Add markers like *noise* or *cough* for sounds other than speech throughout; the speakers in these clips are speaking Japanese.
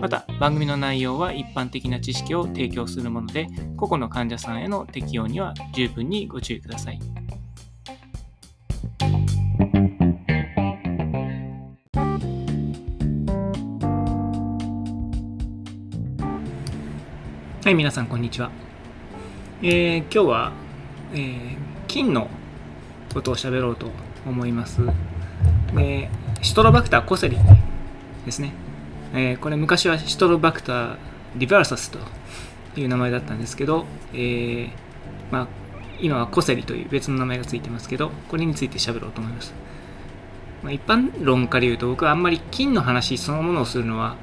また番組の内容は一般的な知識を提供するもので個々の患者さんへの適用には十分にご注意くださいはい、皆さん、こんにちは。えー、今日は、えー、菌のことを喋ろうと思います。でシトロバクターコセリですね。えー、これ昔はシトロバクターリバーサスという名前だったんですけど、えー、まあ、今はコセリという別の名前がついてますけど、これについて喋ろうと思います。まあ、一般論から言うと、僕はあんまり菌の話そのものをするのは、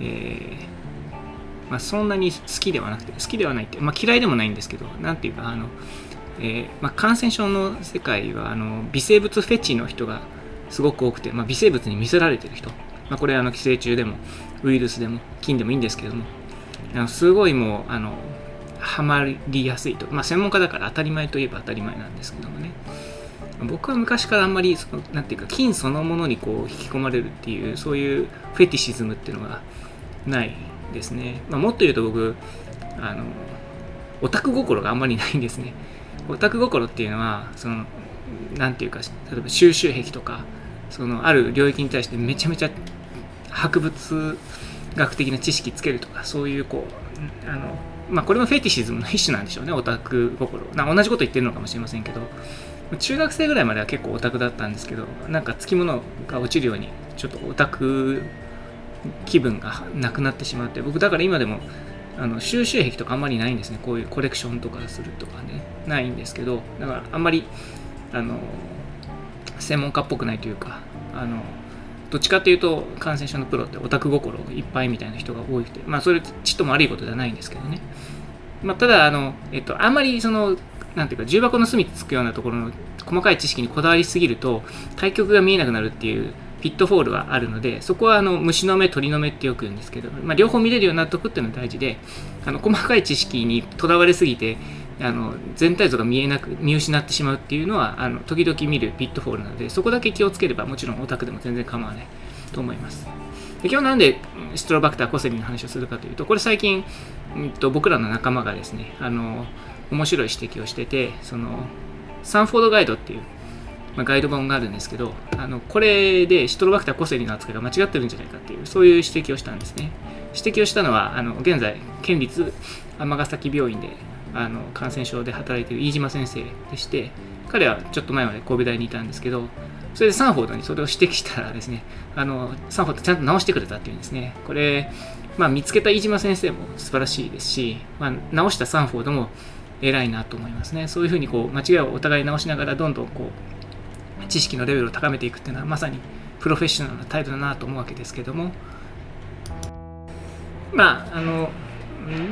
えーまあ、そんなに好きではなくて、好きではないって、まあ、嫌いでもないんですけど、なんていうか、あの、えー、ま、感染症の世界はあの微生物フェチの人がすごく多くて、ま、微生物に見せられてる人、まあ、これはあの寄生虫でもウイルスでも菌でもいいんですけどもあのすごいもうあのハマりやすいと、まあ、専門家だから当たり前といえば当たり前なんですけどもね僕は昔からあんまりそのなんていうか菌そのものにこう引き込まれるっていうそういうフェティシズムっていうのがないですね。まあ、もっと言うと僕、あの、オタク心があんまりないんですね。オタク心っていうのは、その、なんていうか、例えば収集癖とか、その、ある領域に対してめちゃめちゃ博物学的な知識つけるとか、そういうこう、あの、まあ、これもフェティシズムの一種なんでしょうね、オタク心。な同じこと言ってるのかもしれませんけど、中学生ぐらいまでは結構オタクだったんですけど、なんかつきものが落ちるように、ちょっとオタク気分がなくなってしまって僕だから今でもあの収集癖とかあんまりないんですねこういうコレクションとかするとかねないんですけどだからあんまりあの専門家っぽくないというかあのどっちかっていうと感染症のプロってオタク心いっぱいみたいな人が多くてまあそれちっとも悪いことではないんですけどね、まあ、ただあの、えっと、あんまりそのなんていうか重箱の隅つくようなところの細かい知識にこだわりすぎると大局が見えなくなるっていう pitfall はあるので、そこはあの虫の目、鳥の目ってよく言うんですけど、まあ、両方見れるようになっておくっていうのは大事で、あの細かい知識にとらわれすぎて、あの全体像が見えなく見失ってしまうっていうのはあの時々見る pitfall なのでそこだけ気をつければもちろんオタクでも全然構わないと思いますで今日なんでシトロバクターコセリの話をするかというとこれ最近、うんと、僕らの仲間がですねあの面白い指摘をしててそのサンフォードガイドっていうまあ、ガイド本があるんですけど、あのこれでシトロバクターコセリの扱いが間違ってるんじゃないかっていう、そういう指摘をしたんですね。指摘をしたのは、あの現在、県立尼崎病院であの感染症で働いている飯島先生でして、彼はちょっと前まで神戸大にいたんですけど、それでサンフォードにそれを指摘したらですね、あのサンフォードちゃんと直してくれたっていうんですね。これ、まあ、見つけた飯島先生も素晴らしいですし、まあ、直したサンフォードも偉いなと思いますね。そういうふうにこう間違いをお互い直しながらどんどんこう知識のレベルを高めていくっていうのはまさにプロフェッショナルな態度だなと思うわけですけどもまああの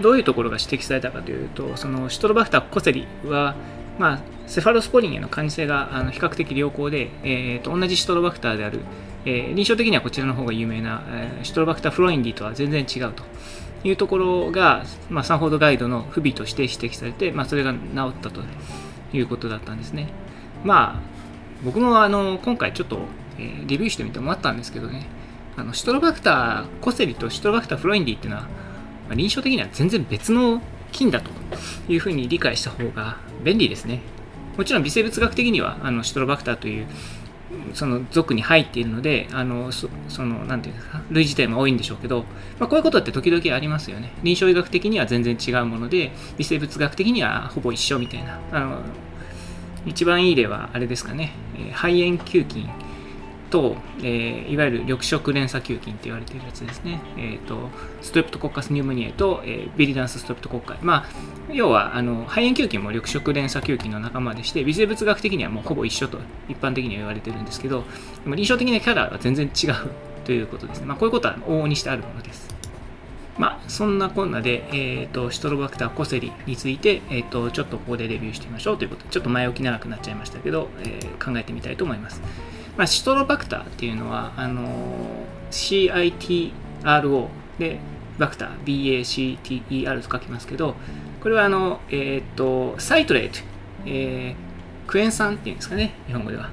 どういうところが指摘されたかというとそのシトロバクターコセリは、まあ、セファロスポリンへの感受性があの比較的良好で、えーと、同じシトロバクターである、えー、臨床的にはこちらの方が有名な、えー、シトロバクターフロインディとは全然違うというところが、まあ、サンフォードガイドの不備として指摘されて、まあ、それが治ったということだったんですね。まあ僕もあの今回ちょっと、えー、レビューしてみて思ったんですけどね、あのシトロバクター、コセリとシトロバクターフロインディっていうのは、まあ、臨床的には全然別の菌だというふうに理解した方が便利ですね。もちろん微生物学的にはあのシトロバクターというその属に入っているので、あのそのなんていうんですか、類似点も多いんでしょうけど、まあ、こういうことって時々ありますよね。臨床医学的には全然違うもので、微生物学的にはほぼ一緒みたいな。あの一番いい例はあれですかね、肺炎球菌と、えー、いわゆる緑色連鎖球菌って言われているやつですね。え、ー、と、ストレプトコッカスニューモニエと、えー、ビリダンスストレプトコッカイ。まあ、要は、あの、肺炎球菌も緑色連鎖球菌の仲間でして、微生物学的にはもうほぼ一緒と一般的には言われてるんですけど、臨床的なキャラは全然違う *laughs* ということですね。まあ、こういうことは往々にしてあるものです。まあ、そんなこんなで、えーと、シトロバクターコセリについて、えーと、ちょっとここでレビューしてみましょうということで、ちょっと前置き長くなっちゃいましたけど、えー、考えてみたいと思います。まあ、シトロバクターっていうのは、あのー、CITRO で、バクター、BACTER と書きますけど、これはあの、えっ、と、サイトレート、えー、クエン酸っていうんですかね、日本語では。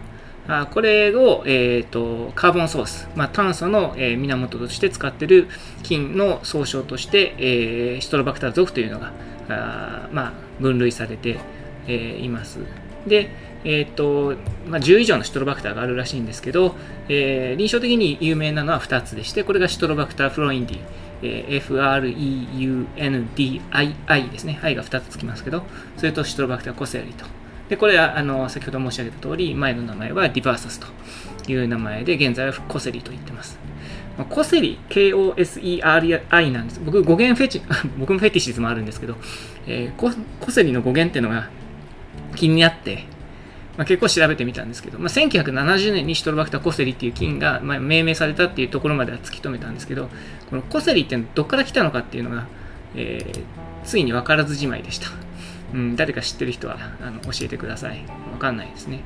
あこれを、えーと、カーボンソース、まあ、炭素の、えー、源として使っている菌の総称として、えー、シトロバクター属というのがあ、まあ、分類されて、えー、います。で、えーとまあ、10以上のシトロバクターがあるらしいんですけど、えー、臨床的に有名なのは2つでして、これがシトロバクターフロインディ、えー、FREUNDII ですね。I が2つつきますけど、それとシトロバクターコセリと。で、これは、あの、先ほど申し上げた通り、前の名前はディバーサスという名前で、現在はコセリと言ってます。コセリ、K-O-S-E-R-I なんです。僕、語源フェチ、*laughs* 僕もフェティシズもあるんですけど、えー、ココセリの語源っていうのが気になって、まあ、結構調べてみたんですけど、まあ、1970年にシトロバクターコセリっていう菌が、まあ、命名されたっていうところまでは突き止めたんですけど、このコセリってどっから来たのかっていうのが、えー、ついに分からずじまいでした。うん、誰か知ってる人はあの教えてください。わかんないですね。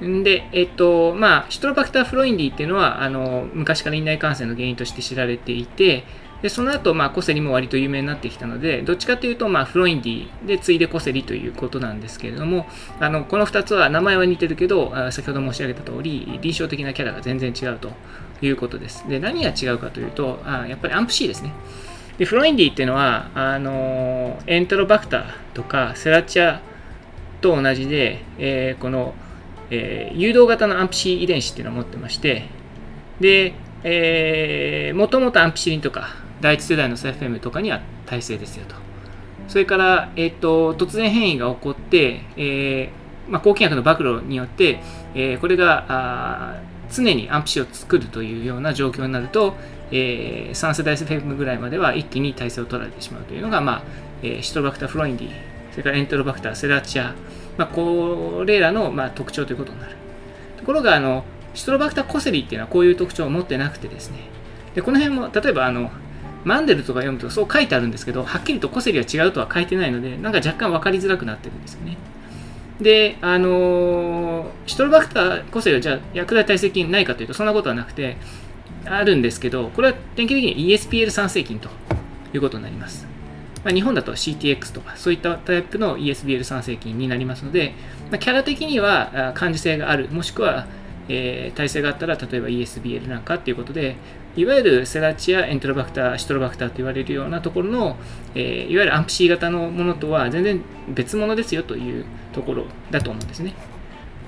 で、えっと、まあ、シトロバクターフロインディっていうのは、あの、昔から院内感染の原因として知られていて、で、その後、まあ、コセリも割と有名になってきたので、どっちかというと、まあ、フロインディで次いでコセリということなんですけれども、あの、この2つは名前は似てるけど、先ほど申し上げた通り、臨床的なキャラが全然違うということです。で、何が違うかというと、あやっぱりアンプ C ですね。でフロインディっていうのはあのエントロバクターとかセラチャと同じで、えー、この、えー、誘導型のアンプシー遺伝子っていうのを持ってましてで、え、もともとアンプシリンとか第一世代の CFM とかには耐性ですよとそれから、えーと、突然変異が起こって、えーまあ、抗菌薬の暴露によって、えー、これがあ常にアンプシを作るというような状況になると、えー、3世代セフェムぐらいまでは一気に体制を取られてしまうというのが、まあえー、シトロバクターフロインディ、それからエントロバクターセラチア、まあ、これらの、まあ、特徴ということになる。ところが、あのシトロバクターコセリっていうのはこういう特徴を持ってなくてですね、でこの辺も、例えばあの、マンデルとか読むとそう書いてあるんですけど、はっきりとコセリは違うとは書いてないので、なんか若干分かりづらくなってるんですよね。で、あのー、シトロバクターコセリはじゃあ薬剤耐性菌ないかというと、そんなことはなくて、あるんですけど、これは典型的に ESPL 酸性菌ということになります。まあ、日本だと CTX とかそういったタイプの ESBL 酸性菌になりますので、まあ、キャラ的には感受性がある、もしくは、えー、耐性があったら例えば ESBL なんかっていうことで、いわゆるセラチア、エントロバクター、シトロバクターと言われるようなところの、えー、いわゆるアンプ C 型のものとは全然別物ですよというところだと思うんですね。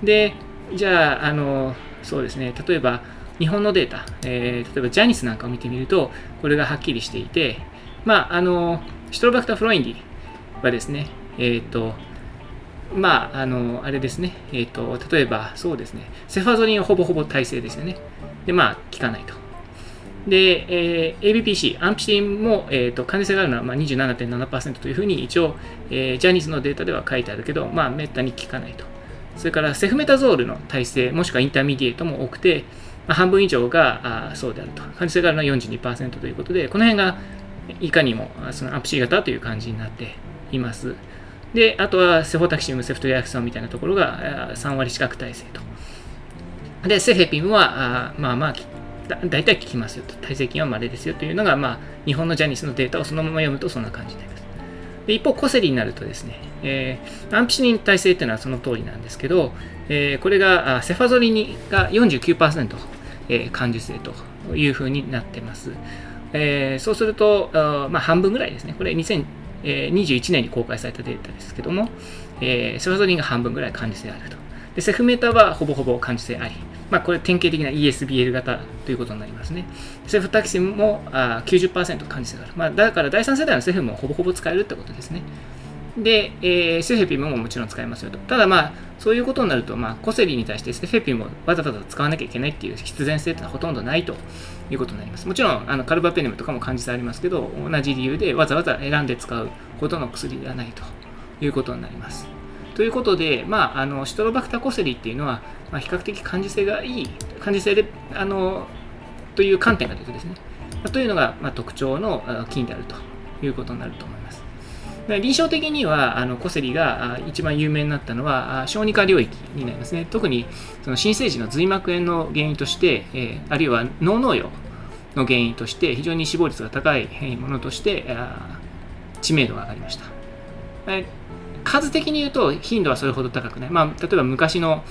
で、じゃあ、あの、そうですね、例えば、日本のデータ、えー、例えばジャニスなんかを見てみると、これがはっきりしていて、まあ、あの、シトロバクターフロインディはですね、えっ、ー、と、まあ、あの、あれですね、えっ、ー、と、例えば、そうですね、セファゾリンはほぼほぼ耐性ですよね。で、まあ、効かないと。で、えー、ABPC、アンピシリンも、えーと、可能性があるのは、まあ、27.7%というふうに一応、えー、 JANIS のデータでは書いてあるけど、まあ、めったに効かないと。それから、セフメタゾールの耐性、もしくは intermediate も多くて、まあ、半分以上があそうであると。可能性があるのは42%ということで、この辺がいかにもそのアプシー型という感じになっています。で、あとはセフォタキシム、セフトリアクソンみたいなところが3割近く耐性と。で、セフェピムは、あまあまあ、大体効きますよと。耐性菌は稀ですよというのが、まあ、日本のジャニスのデータをそのまま読むとそんな感じになります。で一方、コセリになるとですね、えー、アンピシニン耐性っていうのはその通りなんですけど、えー、これがセファゾリニが49%、えー、感受性というふうになってます。えー、そうすると、まあ、半分ぐらいですね。これ2021年に公開されたデータですけども、えー、セファゾリンが半分ぐらい感受性あると。でセフメーターはほぼほぼ感受性あり。まあ、これ典型的な ESBL 型ということになりますね。セフタキシムもあ90%感受性がある。まあ、だから第3世代のセフもほぼほぼ使えるってことですね。で、えー、セフェピももちろん使えますよと。ただまあ、そういうことになると、まあ、コセリに対してセフェピもわざわざ使わなきゃいけないっていう必然性ってのはほとんどないということになります。もちろん、あのカルバペネムとかも感じ性ありますけど、同じ理由でわざわざ選んで使うほどの薬ではないということになります。ということで、まあ、あのシトロバクタコセリっていうのは、まあ、比較的感受性がいい、感受性で、あの、という観点から言うとですね、まというのが、ま特徴の菌であるということになると思います。臨床的にはあのコセリが一番有名になったのは小児科領域になりますね。特にその新生児の髄膜炎の原因として、えあるいは脳脳瘍の原因として非常に死亡率が高いものとして知名度が上がりました。数的に言うと頻度はそれほど高くない。まあ、例えば昔の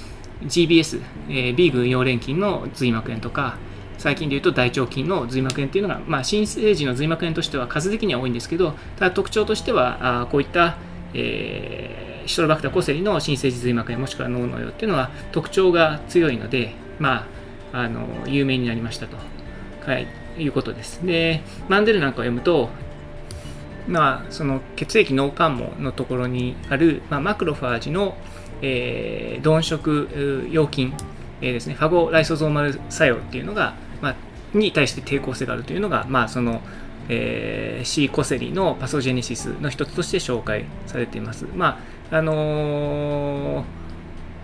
GBS、えー、B 群溶連菌の髄膜炎とか、最近で言うと大腸菌の髄膜炎っていうのが、まあ、新生児の髄膜炎としては数的には多いんですけど、ただ特徴としては、あこういった、えー、シトロバクターコセリの新生児髄膜炎もしくは脳のよっていうのは特徴が強いので、まあ、あの有名になりましたと、はい、いうことです。で、マンデルなんかを読むと、まあ、その血液脳幹網のところにある、まあ、マクロファージの、えー、鈍色陽菌、えー、ですね、ファゴライソゾーマル作用っていうのが、まあ、に対して抵抗性があるというのが、まあ、その、えー、C コセリのパソジェネシスの一つとして紹介されています。まあ、あのー、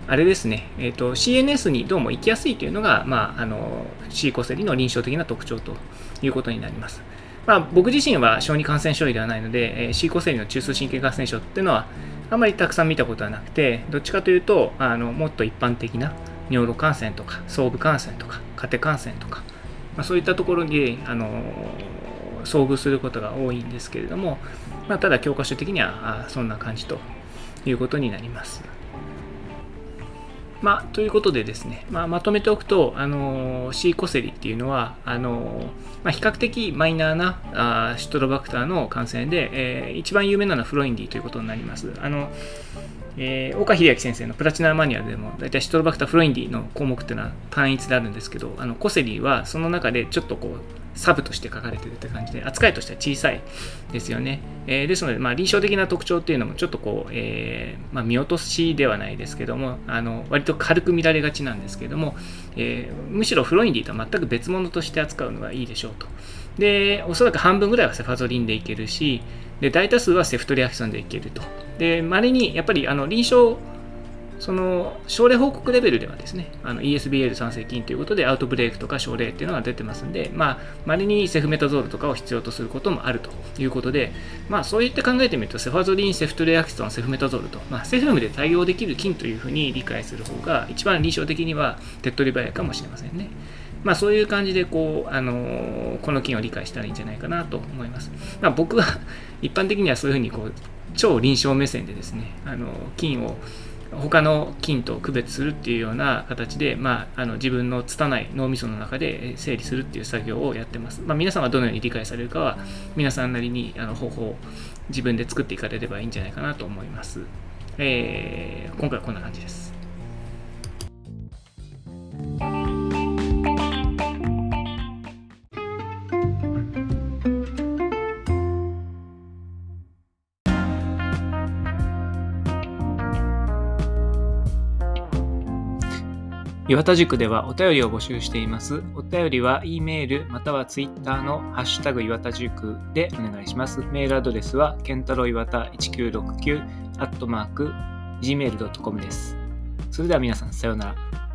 あれですね、えーと、CNS にどうも行きやすいというのが、まあ、あの C コセリの臨床的な特徴ということになります。まあ、僕自身は小児感染症医ではないので、えー、C コセリの中枢神経感染症っていうのはあまりたくさん見たことはなくて、どっちかというと、あのもっと一般的な尿路感染とか、総部感染とか、家庭感染とか、まあ、そういったところに、あの遭遇することが多いんですけれども、まあ、ただ教科書的にはあそんな感じということになります。まあ、ということでですね、まあ、まとめておくと、あのシーコセリっていうのは、あのまあ、比較的マイナーなあシトロバクターの感染で、えー、一番有名なのはフロインディということになります。あのえー、岡秀明先生のプラチナマニュアルでも大体シトロバクターフロインディの項目っていうのは単一であるんですけどあのコセリはその中でちょっとこうサブとして書かれてるって感じで、扱いとしては小さいですよね。えー、ですので、まあ、臨床的な特徴っていうのもちょっとこう、えー、まあ、見落としではないですけども、あの割と軽く見られがちなんですけども、えー、むしろフロインディとは全く別物として扱うのがいいでしょうと。で、おそらく半分ぐらいはセファゾリンでいけるし、で大多数はセフトリアクションでいけると。で、まれにやっぱりあの臨床その症例報告レベルではですね、ESBL 酸性菌ということでアウトブレイクとか症例っていうのが出てますんで、まあ、稀にセフメタゾールとかを必要とすることもあるということで、まあ、そういって考えてみると、セファゾリン、セフトレアキソン、セフメタゾールと、まあ、セフムで対応できる菌というふうに理解する方が、一番臨床的には手っ取り早いかもしれませんね。まあ、そういう感じでこう、あのこの菌を理解したらいいんじゃないかなと思います。まあ、僕は一般的にはそういうふうにこう超臨床目線でですね、あの菌を他の菌と区別するっていうような形で、まあ、あの自分の拙い脳みその中で整理するっていう作業をやってます。まあ、皆さんはどのように理解されるかは皆さんなりにあの方法を自分で作っていかれればいいんじゃないかなと思います。えー、今回はこんな感じです。岩田塾ではお便りを募集しています。お便りは E メールまたは Twitter のハッシュタグ岩田塾でお願いします。メールアドレスは、ケンタロウ岩田1969アットマーク gmail.com です。それでは皆さん、さようなら。